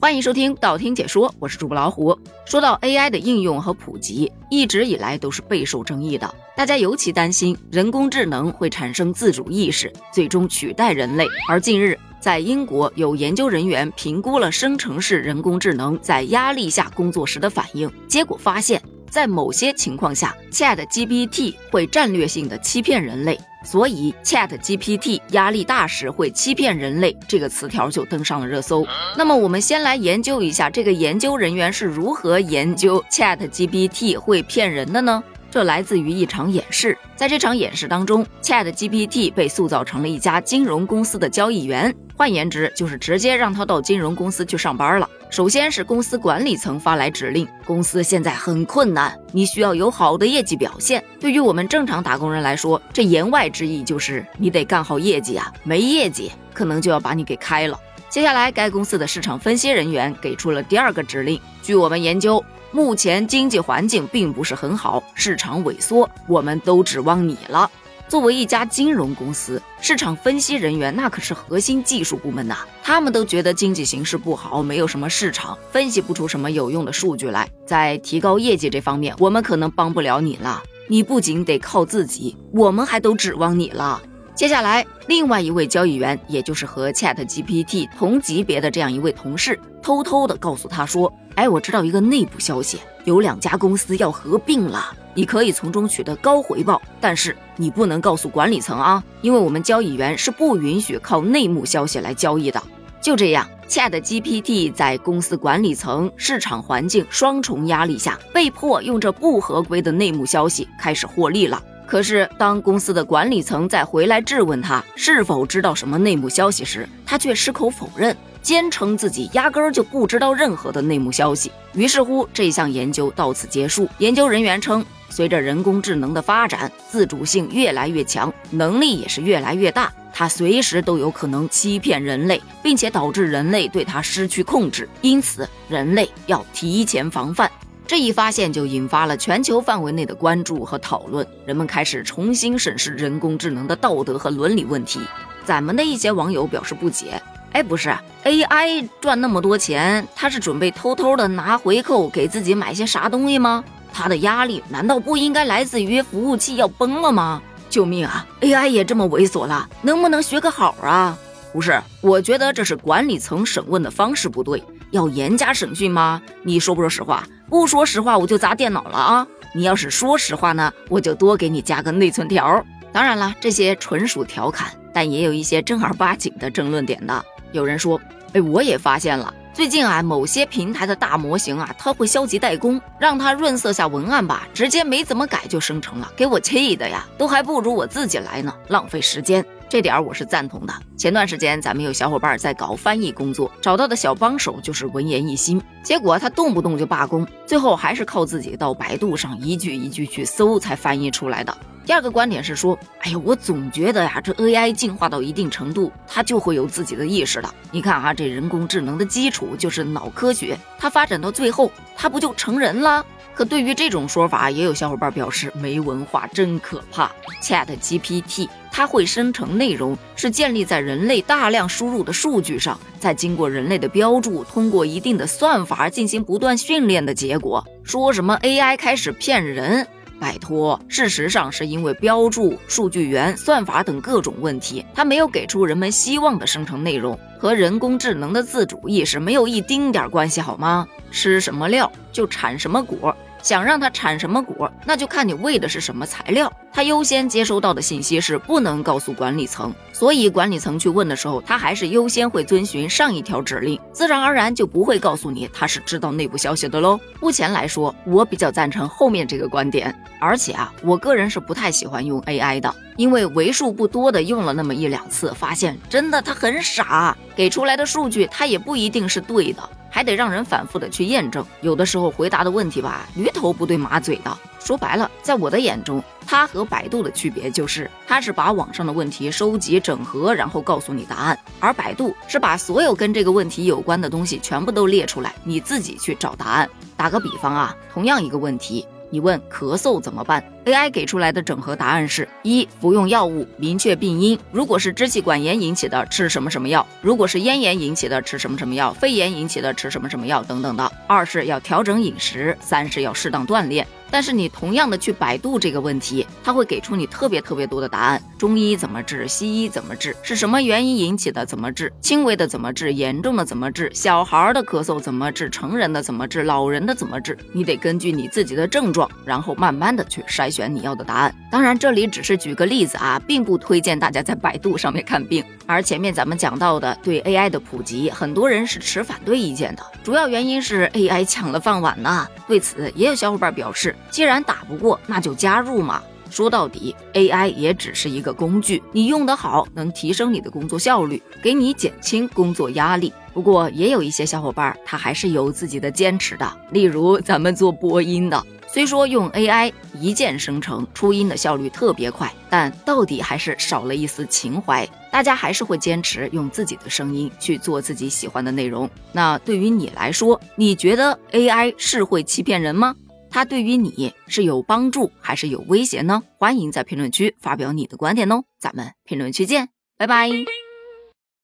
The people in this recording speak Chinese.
欢迎收听道听解说，我是主播老虎。说到 AI 的应用和普及，一直以来都是备受争议的。大家尤其担心人工智能会产生自主意识，最终取代人类。而近日，在英国有研究人员评估了生成式人工智能在压力下工作时的反应，结果发现。在某些情况下，ChatGPT 会战略性的欺骗人类，所以 ChatGPT 压力大时会欺骗人类这个词条就登上了热搜。那么我们先来研究一下这个研究人员是如何研究 ChatGPT 会骗人的呢？这来自于一场演示，在这场演示当中，ChatGPT 被塑造成了一家金融公司的交易员，换言之，就是直接让他到金融公司去上班了。首先是公司管理层发来指令，公司现在很困难，你需要有好的业绩表现。对于我们正常打工人来说，这言外之意就是你得干好业绩啊，没业绩可能就要把你给开了。接下来，该公司的市场分析人员给出了第二个指令，据我们研究。目前经济环境并不是很好，市场萎缩，我们都指望你了。作为一家金融公司，市场分析人员那可是核心技术部门呐，他们都觉得经济形势不好，没有什么市场，分析不出什么有用的数据来。在提高业绩这方面，我们可能帮不了你了。你不仅得靠自己，我们还都指望你了。接下来，另外一位交易员，也就是和 Chat GPT 同级别的这样一位同事，偷偷的告诉他说：“哎，我知道一个内部消息，有两家公司要合并了，你可以从中取得高回报，但是你不能告诉管理层啊，因为我们交易员是不允许靠内幕消息来交易的。”就这样，Chat GPT 在公司管理层、市场环境双重压力下，被迫用这不合规的内幕消息开始获利了。可是，当公司的管理层再回来质问他是否知道什么内幕消息时，他却矢口否认，坚称自己压根儿就不知道任何的内幕消息。于是乎，这项研究到此结束。研究人员称，随着人工智能的发展，自主性越来越强，能力也是越来越大，它随时都有可能欺骗人类，并且导致人类对它失去控制。因此，人类要提前防范。这一发现就引发了全球范围内的关注和讨论，人们开始重新审视人工智能的道德和伦理问题。咱们的一些网友表示不解：“哎，不是 AI 赚那么多钱，他是准备偷偷的拿回扣给自己买些啥东西吗？他的压力难道不应该来自于服务器要崩了吗？救命啊！AI 也这么猥琐了，能不能学个好啊？不是，我觉得这是管理层审问的方式不对，要严加审讯吗？你说不说实话？”不说实话，我就砸电脑了啊！你要是说实话呢，我就多给你加个内存条。当然了，这些纯属调侃，但也有一些正儿八经的争论点的。有人说，哎，我也发现了，最近啊，某些平台的大模型啊，它会消极怠工，让它润色下文案吧，直接没怎么改就生成了，给我气的呀，都还不如我自己来呢，浪费时间。这点儿我是赞同的。前段时间咱们有小伙伴在搞翻译工作，找到的小帮手就是文言一心，结果他动不动就罢工，最后还是靠自己到百度上一句一句去搜才翻译出来的。第二个观点是说，哎呀，我总觉得呀，这 AI 进化到一定程度，它就会有自己的意识了。你看啊，这人工智能的基础就是脑科学，它发展到最后，它不就成人了？可对于这种说法，也有小伙伴表示没文化真可怕。Chat GPT 它会生成内容，是建立在人类大量输入的数据上，再经过人类的标注，通过一定的算法进行不断训练的结果。说什么 AI 开始骗人？拜托，事实上是因为标注、数据源、算法等各种问题，它没有给出人们希望的生成内容，和人工智能的自主意识没有一丁点关系，好吗？吃什么料就产什么果。想让它产什么果，那就看你喂的是什么材料。它优先接收到的信息是不能告诉管理层，所以管理层去问的时候，它还是优先会遵循上一条指令，自然而然就不会告诉你它是知道内部消息的喽。目前来说，我比较赞成后面这个观点，而且啊，我个人是不太喜欢用 AI 的，因为为数不多的用了那么一两次，发现真的它很傻，给出来的数据它也不一定是对的。还得让人反复的去验证，有的时候回答的问题吧，驴头不对马嘴的。说白了，在我的眼中，它和百度的区别就是，它是把网上的问题收集整合，然后告诉你答案，而百度是把所有跟这个问题有关的东西全部都列出来，你自己去找答案。打个比方啊，同样一个问题。你问咳嗽怎么办 AI 给出来的整合答案是：一、服用药物，明确病因。如果是支气管炎引起的，吃什么什么药；如果是咽炎引起的，吃什么什么药；肺炎引起的，吃什么什么药等等的。二是要调整饮食，三是要适当锻炼。但是你同样的去百度这个问题，它会给出你特别特别多的答案。中医怎么治？西医怎么治？是什么原因引起的？怎么治？轻微的怎么治？严重的怎么治？小孩的咳嗽怎么治？成人的怎么治？老人的怎么治？你得根据你自己的症状，然后慢慢的去筛选选你要的答案。当然，这里只是举个例子啊，并不推荐大家在百度上面看病。而前面咱们讲到的对 AI 的普及，很多人是持反对意见的，主要原因是 AI 抢了饭碗呐。对此，也有小伙伴表示。既然打不过，那就加入嘛。说到底，AI 也只是一个工具，你用得好，能提升你的工作效率，给你减轻工作压力。不过，也有一些小伙伴他还是有自己的坚持的，例如 咱们做播音的，虽说用 AI 一键生成，出音的效率特别快，但到底还是少了一丝情怀。大家还是会坚持用自己的声音去做自己喜欢的内容。那对于你来说，你觉得 AI 是会欺骗人吗？它对于你是有帮助还是有威胁呢？欢迎在评论区发表你的观点哦，咱们评论区见，拜拜。